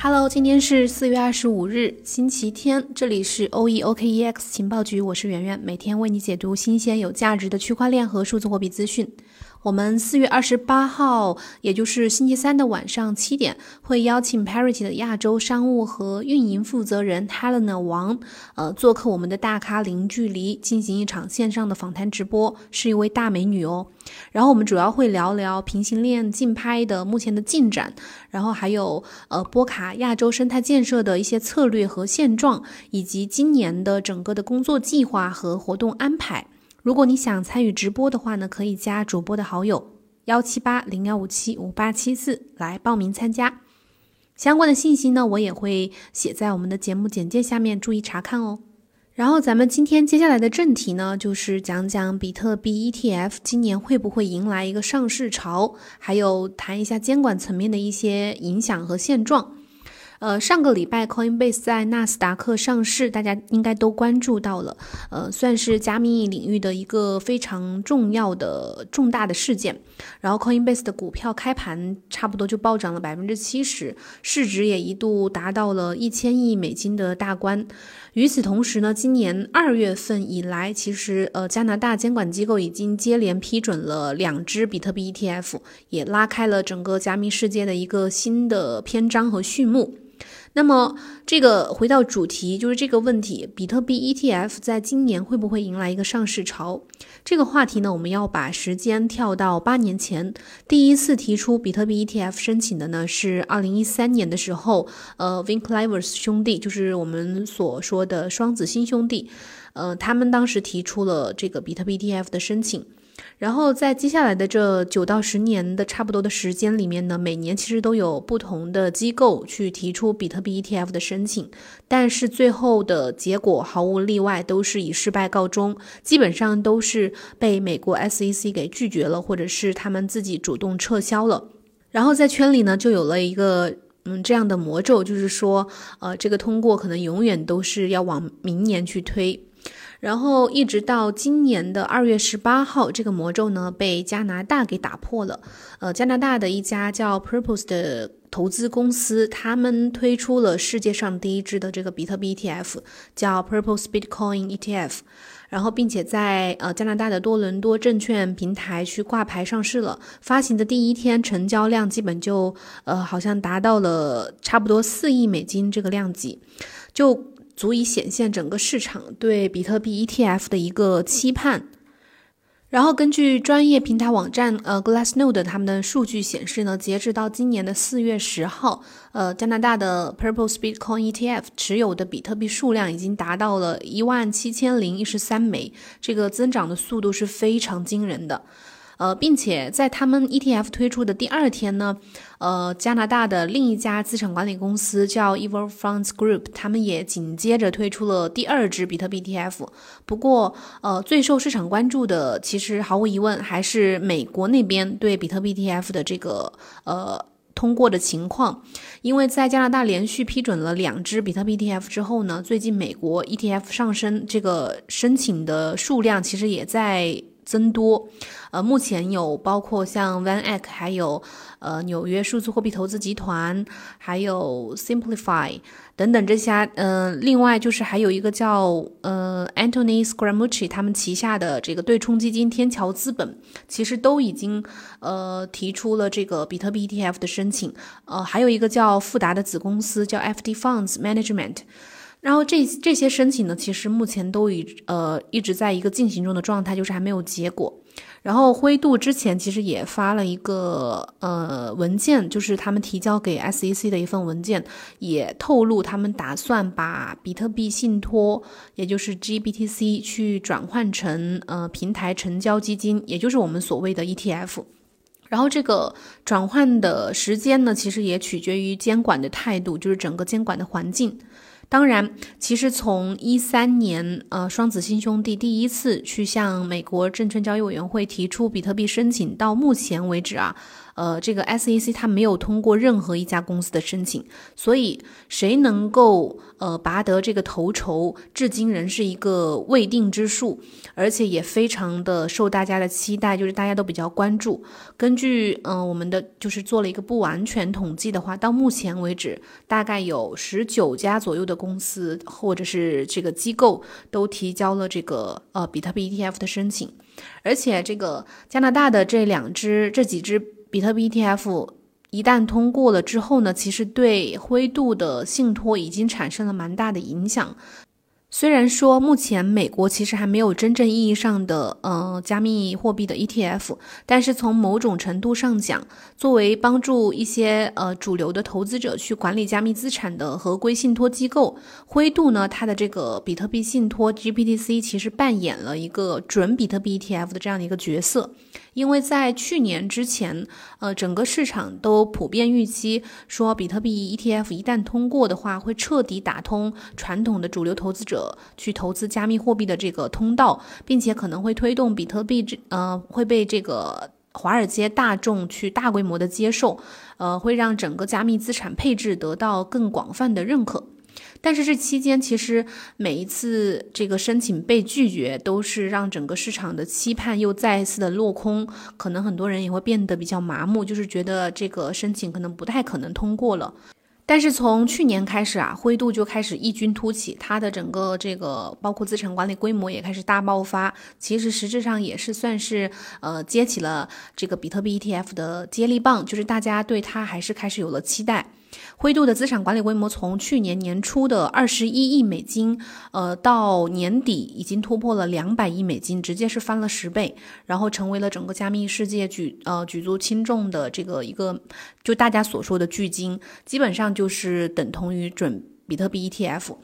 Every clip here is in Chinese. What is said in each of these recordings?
Hello，今天是四月二十五日，星期天，这里是 OeOKEX 情报局，我是圆圆，每天为你解读新鲜有价值的区块链和数字货币资讯。我们四月二十八号，也就是星期三的晚上七点，会邀请 Parity 的亚洲商务和运营负责人 Helena 王，呃，做客我们的大咖零距离，进行一场线上的访谈直播，是一位大美女哦。然后我们主要会聊聊平行链竞拍的目前的进展，然后还有呃波卡亚洲生态建设的一些策略和现状，以及今年的整个的工作计划和活动安排。如果你想参与直播的话呢，可以加主播的好友幺七八零幺五七五八七四来报名参加。相关的信息呢，我也会写在我们的节目简介下面，注意查看哦。然后咱们今天接下来的正题呢，就是讲讲比特币 ETF 今年会不会迎来一个上市潮，还有谈一下监管层面的一些影响和现状。呃，上个礼拜 Coinbase 在纳斯达克上市，大家应该都关注到了，呃，算是加密领域的一个非常重要的重大的事件。然后 Coinbase 的股票开盘差不多就暴涨了百分之七十，市值也一度达到了一千亿美金的大关。与此同时呢，今年二月份以来，其实呃加拿大监管机构已经接连批准了两支比特币 ETF，也拉开了整个加密世界的一个新的篇章和序幕。那么，这个回到主题，就是这个问题：比特币 ETF 在今年会不会迎来一个上市潮？这个话题呢，我们要把时间跳到八年前，第一次提出比特币 ETF 申请的呢，是二零一三年的时候，呃 v i n c l i v e r s 兄弟，就是我们所说的双子星兄弟，呃，他们当时提出了这个比特币 ETF 的申请。然后在接下来的这九到十年的差不多的时间里面呢，每年其实都有不同的机构去提出比特币 ETF 的申请，但是最后的结果毫无例外都是以失败告终，基本上都是被美国 SEC 给拒绝了，或者是他们自己主动撤销了。然后在圈里呢，就有了一个嗯这样的魔咒，就是说，呃，这个通过可能永远都是要往明年去推。然后一直到今年的二月十八号，这个魔咒呢被加拿大给打破了。呃，加拿大的一家叫 Purpose 的投资公司，他们推出了世界上第一支的这个比特币 ETF，叫 Purpose Bitcoin ETF。然后，并且在呃加拿大的多伦多证券平台去挂牌上市了。发行的第一天，成交量基本就呃好像达到了差不多四亿美金这个量级，就。足以显现整个市场对比特币 ETF 的一个期盼。然后根据专业平台网站呃 Glassnode 他们的数据显示呢，截止到今年的四月十号，呃，加拿大的 Purple Bitcoin ETF 持有的比特币数量已经达到了一万七千零一十三枚，这个增长的速度是非常惊人的。呃，并且在他们 ETF 推出的第二天呢，呃，加拿大的另一家资产管理公司叫 Evil Funds Group，他们也紧接着推出了第二支比特币 ETF。不过，呃，最受市场关注的，其实毫无疑问还是美国那边对比特币 ETF 的这个呃通过的情况。因为在加拿大连续批准了两支比特币 ETF 之后呢，最近美国 ETF 上升，这个申请的数量其实也在。增多，呃，目前有包括像 Van Eck，还有呃纽约数字货币投资集团，还有 Simplify 等等这些，呃，另外就是还有一个叫呃 Anthony Scaramucci 他们旗下的这个对冲基金天桥资本，其实都已经呃提出了这个比特币 ETF 的申请，呃，还有一个叫富达的子公司叫 FD Funds Management。然后这这些申请呢，其实目前都已呃一直在一个进行中的状态，就是还没有结果。然后灰度之前其实也发了一个呃文件，就是他们提交给 SEC 的一份文件，也透露他们打算把比特币信托，也就是 GBTC 去转换成呃平台成交基金，也就是我们所谓的 ETF。然后这个转换的时间呢，其实也取决于监管的态度，就是整个监管的环境。当然，其实从一三年，呃，双子星兄弟第一次去向美国证券交易委员会提出比特币申请到目前为止啊，呃，这个 SEC 它没有通过任何一家公司的申请，所以谁能够呃拔得这个头筹，至今仍是一个未定之数，而且也非常的受大家的期待，就是大家都比较关注。根据嗯我们的就是做了一个不完全统计的话，到目前为止，大概有十九家左右的公司或者是这个机构都提交了这个呃比特币 ETF 的申请，而且这个加拿大的这两只这几只。比特币 ETF 一旦通过了之后呢，其实对灰度的信托已经产生了蛮大的影响。虽然说目前美国其实还没有真正意义上的呃加密货币的 ETF，但是从某种程度上讲，作为帮助一些呃主流的投资者去管理加密资产的合规信托机构，灰度呢它的这个比特币信托 GPTC 其实扮演了一个准比特币 ETF 的这样的一个角色。因为在去年之前，呃，整个市场都普遍预期说，比特币 ETF 一旦通过的话，会彻底打通传统的主流投资者去投资加密货币的这个通道，并且可能会推动比特币这呃会被这个华尔街大众去大规模的接受，呃，会让整个加密资产配置得到更广泛的认可。但是这期间，其实每一次这个申请被拒绝，都是让整个市场的期盼又再一次的落空。可能很多人也会变得比较麻木，就是觉得这个申请可能不太可能通过了。但是从去年开始啊，灰度就开始异军突起，它的整个这个包括资产管理规模也开始大爆发。其实实质上也是算是呃接起了这个比特币 ETF 的接力棒，就是大家对它还是开始有了期待。灰度的资产管理规模从去年年初的二十一亿美金，呃，到年底已经突破了两百亿美金，直接是翻了十倍，然后成为了整个加密世界举呃举足轻重的这个一个，就大家所说的巨鲸，基本上就是等同于准比特币 ETF。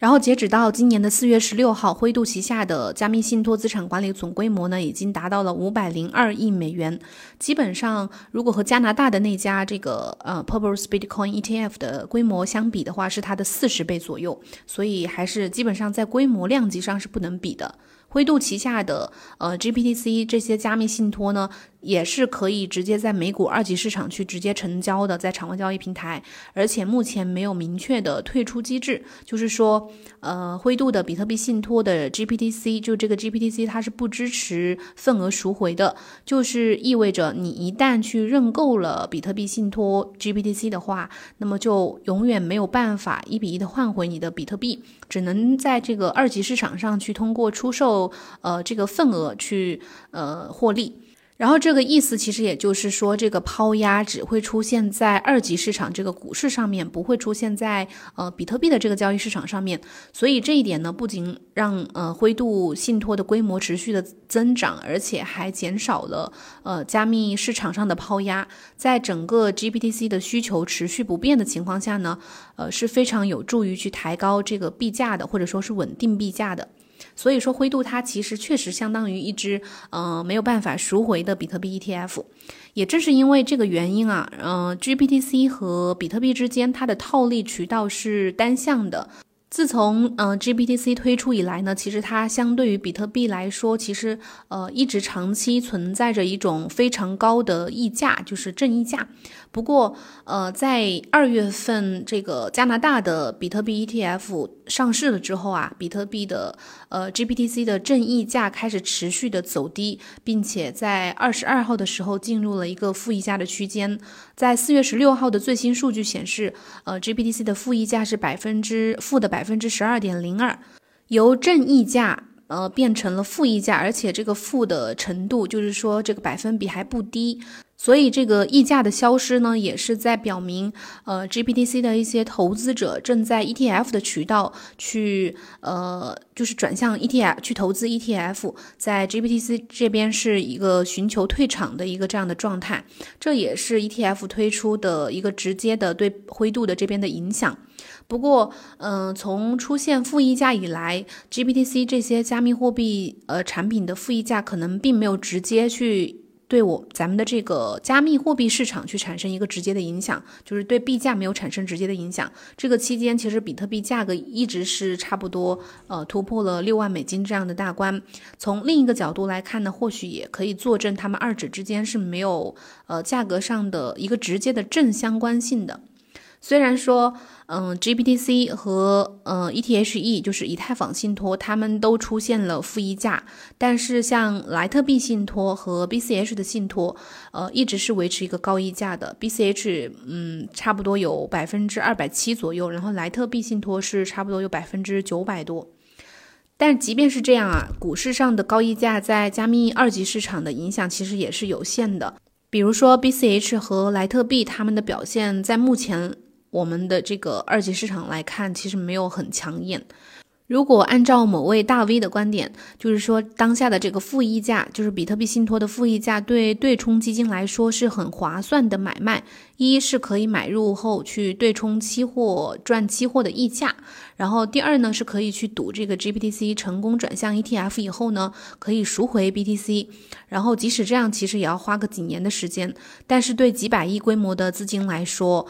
然后截止到今年的四月十六号，灰度旗下的加密信托资产管理总规模呢，已经达到了五百零二亿美元。基本上，如果和加拿大的那家这个呃 Purple Bitcoin ETF 的规模相比的话，是它的四十倍左右。所以还是基本上在规模量级上是不能比的。灰度旗下的呃 GPTC 这些加密信托呢，也是可以直接在美股二级市场去直接成交的，在场外交易平台，而且目前没有明确的退出机制，就是说，呃，灰度的比特币信托的 GPTC 就这个 GPTC 它是不支持份额赎回的，就是意味着你一旦去认购了比特币信托 GPTC 的话，那么就永远没有办法一比一的换回你的比特币，只能在这个二级市场上去通过出售。呃，这个份额去呃获利。然后这个意思其实也就是说，这个抛压只会出现在二级市场这个股市上面，不会出现在呃比特币的这个交易市场上面。所以这一点呢，不仅让呃灰度信托的规模持续的增长，而且还减少了呃加密市场上的抛压。在整个 GPTC 的需求持续不变的情况下呢，呃是非常有助于去抬高这个币价的，或者说是稳定币价的。所以说，灰度它其实确实相当于一只呃没有办法赎回的比特币 ETF。也正是因为这个原因啊，嗯，GPTC 和比特币之间它的套利渠道是单向的。自从呃 GPTC 推出以来呢，其实它相对于比特币来说，其实呃一直长期存在着一种非常高的溢价，就是正溢价。不过呃在二月份这个加拿大的比特币 ETF 上市了之后啊，比特币的呃 GPTC 的正溢价开始持续的走低，并且在二十二号的时候进入了一个负溢价的区间。在四月十六号的最新数据显示，呃 GPTC 的负溢价是百分之负的百。百分之十二点零二，由正溢价呃变成了负溢价，而且这个负的程度就是说这个百分比还不低。所以这个溢价的消失呢，也是在表明，呃，GPTC 的一些投资者正在 ETF 的渠道去，呃，就是转向 ETF 去投资 ETF，在 GPTC 这边是一个寻求退场的一个这样的状态，这也是 ETF 推出的一个直接的对灰度的这边的影响。不过，嗯，从出现负溢价以来，GPTC 这些加密货币呃产品的负溢价可能并没有直接去。对我咱们的这个加密货币市场去产生一个直接的影响，就是对币价没有产生直接的影响。这个期间，其实比特币价格一直是差不多，呃，突破了六万美金这样的大关。从另一个角度来看呢，或许也可以作证，他们二者之间是没有呃价格上的一个直接的正相关性的。虽然说，嗯，GBTC 和嗯 ETHE 就是以太坊信托，他们都出现了负溢价，但是像莱特币信托和 BCH 的信托，呃，一直是维持一个高溢价的。BCH，嗯，差不多有百分之二百七左右，然后莱特币信托是差不多有百分之九百多。但即便是这样啊，股市上的高溢价在加密二级市场的影响其实也是有限的。比如说 BCH 和莱特币，他们的表现在目前。我们的这个二级市场来看，其实没有很抢眼。如果按照某位大 V 的观点，就是说当下的这个负溢价，就是比特币信托的负溢价，对对冲基金来说是很划算的买卖。一是可以买入后去对冲期货赚期货的溢价，然后第二呢是可以去赌这个 GPTC 成功转向 ETF 以后呢，可以赎回 BTC。然后即使这样，其实也要花个几年的时间。但是对几百亿规模的资金来说，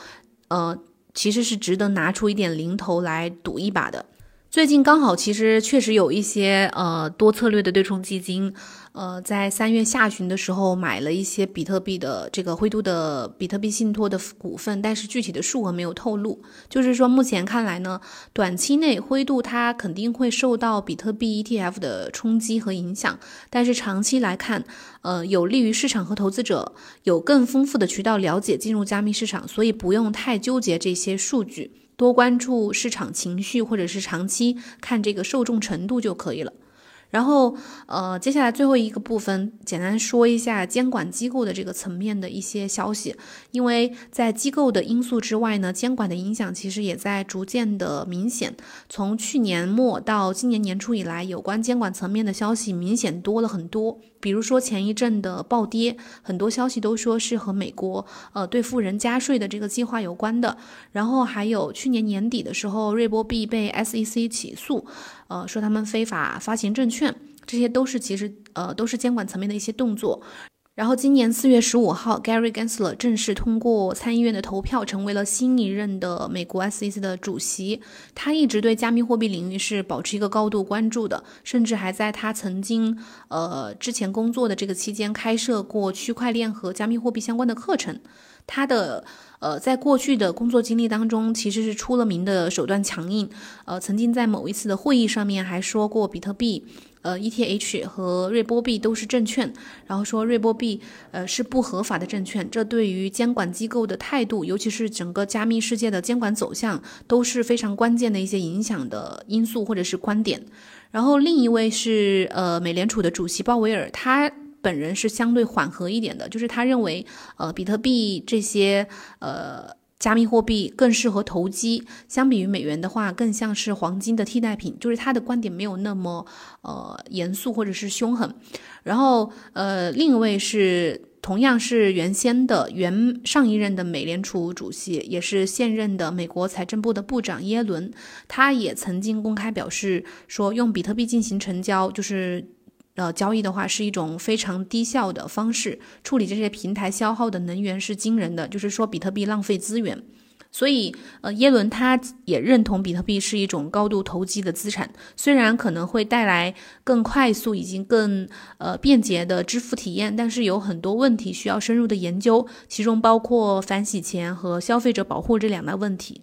呃。其实是值得拿出一点零头来赌一把的。最近刚好，其实确实有一些呃多策略的对冲基金，呃，在三月下旬的时候买了一些比特币的这个灰度的比特币信托的股份，但是具体的数额没有透露。就是说，目前看来呢，短期内灰度它肯定会受到比特币 ETF 的冲击和影响，但是长期来看，呃，有利于市场和投资者有更丰富的渠道了解进入加密市场，所以不用太纠结这些数据。多关注市场情绪，或者是长期看这个受众程度就可以了。然后，呃，接下来最后一个部分，简单说一下监管机构的这个层面的一些消息。因为在机构的因素之外呢，监管的影响其实也在逐渐的明显。从去年末到今年年初以来，有关监管层面的消息明显多了很多。比如说前一阵的暴跌，很多消息都说是和美国呃对富人加税的这个计划有关的。然后还有去年年底的时候，瑞波币被 SEC 起诉。呃，说他们非法发行证券，这些都是其实呃都是监管层面的一些动作。然后今年四月十五号，Gary Gensler 正式通过参议院的投票，成为了新一任的美国 SEC 的主席。他一直对加密货币领域是保持一个高度关注的，甚至还在他曾经呃之前工作的这个期间开设过区块链和加密货币相关的课程。他的呃，在过去的工作经历当中，其实是出了名的手段强硬。呃，曾经在某一次的会议上面还说过，比特币、呃 ETH 和瑞波币都是证券，然后说瑞波币呃是不合法的证券。这对于监管机构的态度，尤其是整个加密世界的监管走向，都是非常关键的一些影响的因素或者是观点。然后另一位是呃美联储的主席鲍威尔，他。本人是相对缓和一点的，就是他认为，呃，比特币这些呃加密货币更适合投机，相比于美元的话，更像是黄金的替代品。就是他的观点没有那么呃严肃或者是凶狠。然后呃，另一位是同样是原先的原上一任的美联储主席，也是现任的美国财政部的部长耶伦，他也曾经公开表示说，用比特币进行成交就是。呃，交易的话是一种非常低效的方式，处理这些平台消耗的能源是惊人的，就是说比特币浪费资源。所以，呃，耶伦他也认同比特币是一种高度投机的资产，虽然可能会带来更快速以及更呃便捷的支付体验，但是有很多问题需要深入的研究，其中包括反洗钱和消费者保护这两大问题。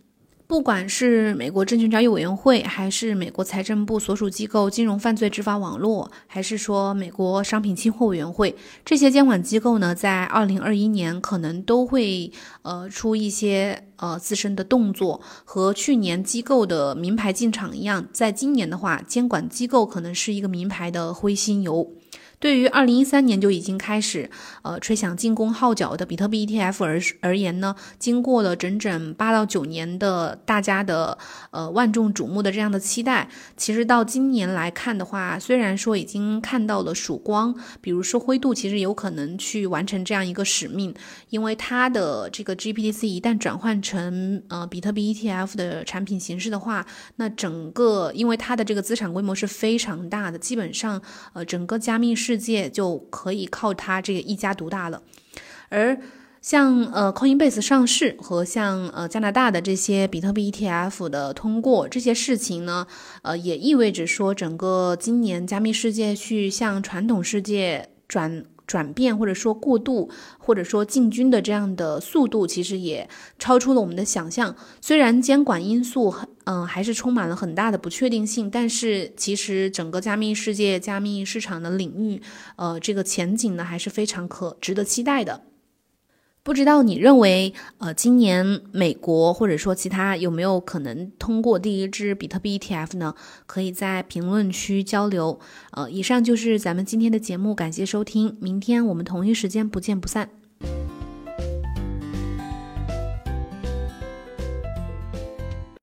不管是美国证券交易委员会，还是美国财政部所属机构金融犯罪执法网络，还是说美国商品期货委员会，这些监管机构呢，在二零二一年可能都会呃出一些呃自身的动作，和去年机构的名牌进场一样，在今年的话，监管机构可能是一个名牌的灰犀牛。对于二零一三年就已经开始，呃，吹响进攻号角的比特币 ETF 而而言呢，经过了整整八到九年的大家的呃万众瞩目的这样的期待，其实到今年来看的话，虽然说已经看到了曙光，比如说灰度其实有可能去完成这样一个使命，因为它的这个 GPTC 一旦转换成呃比特币 ETF 的产品形式的话，那整个因为它的这个资产规模是非常大的，基本上呃整个加密。世界就可以靠它这个一家独大了。而像呃 Coinbase 上市和像呃加拿大的这些比特币 ETF 的通过这些事情呢，呃也意味着说整个今年加密世界去向传统世界转。转变或者说过渡或者说进军的这样的速度，其实也超出了我们的想象。虽然监管因素很嗯还是充满了很大的不确定性，但是其实整个加密世界、加密市场的领域，呃，这个前景呢还是非常可值得期待的。不知道你认为，呃，今年美国或者说其他有没有可能通过第一支比特币 ETF 呢？可以在评论区交流。呃，以上就是咱们今天的节目，感谢收听，明天我们同一时间不见不散。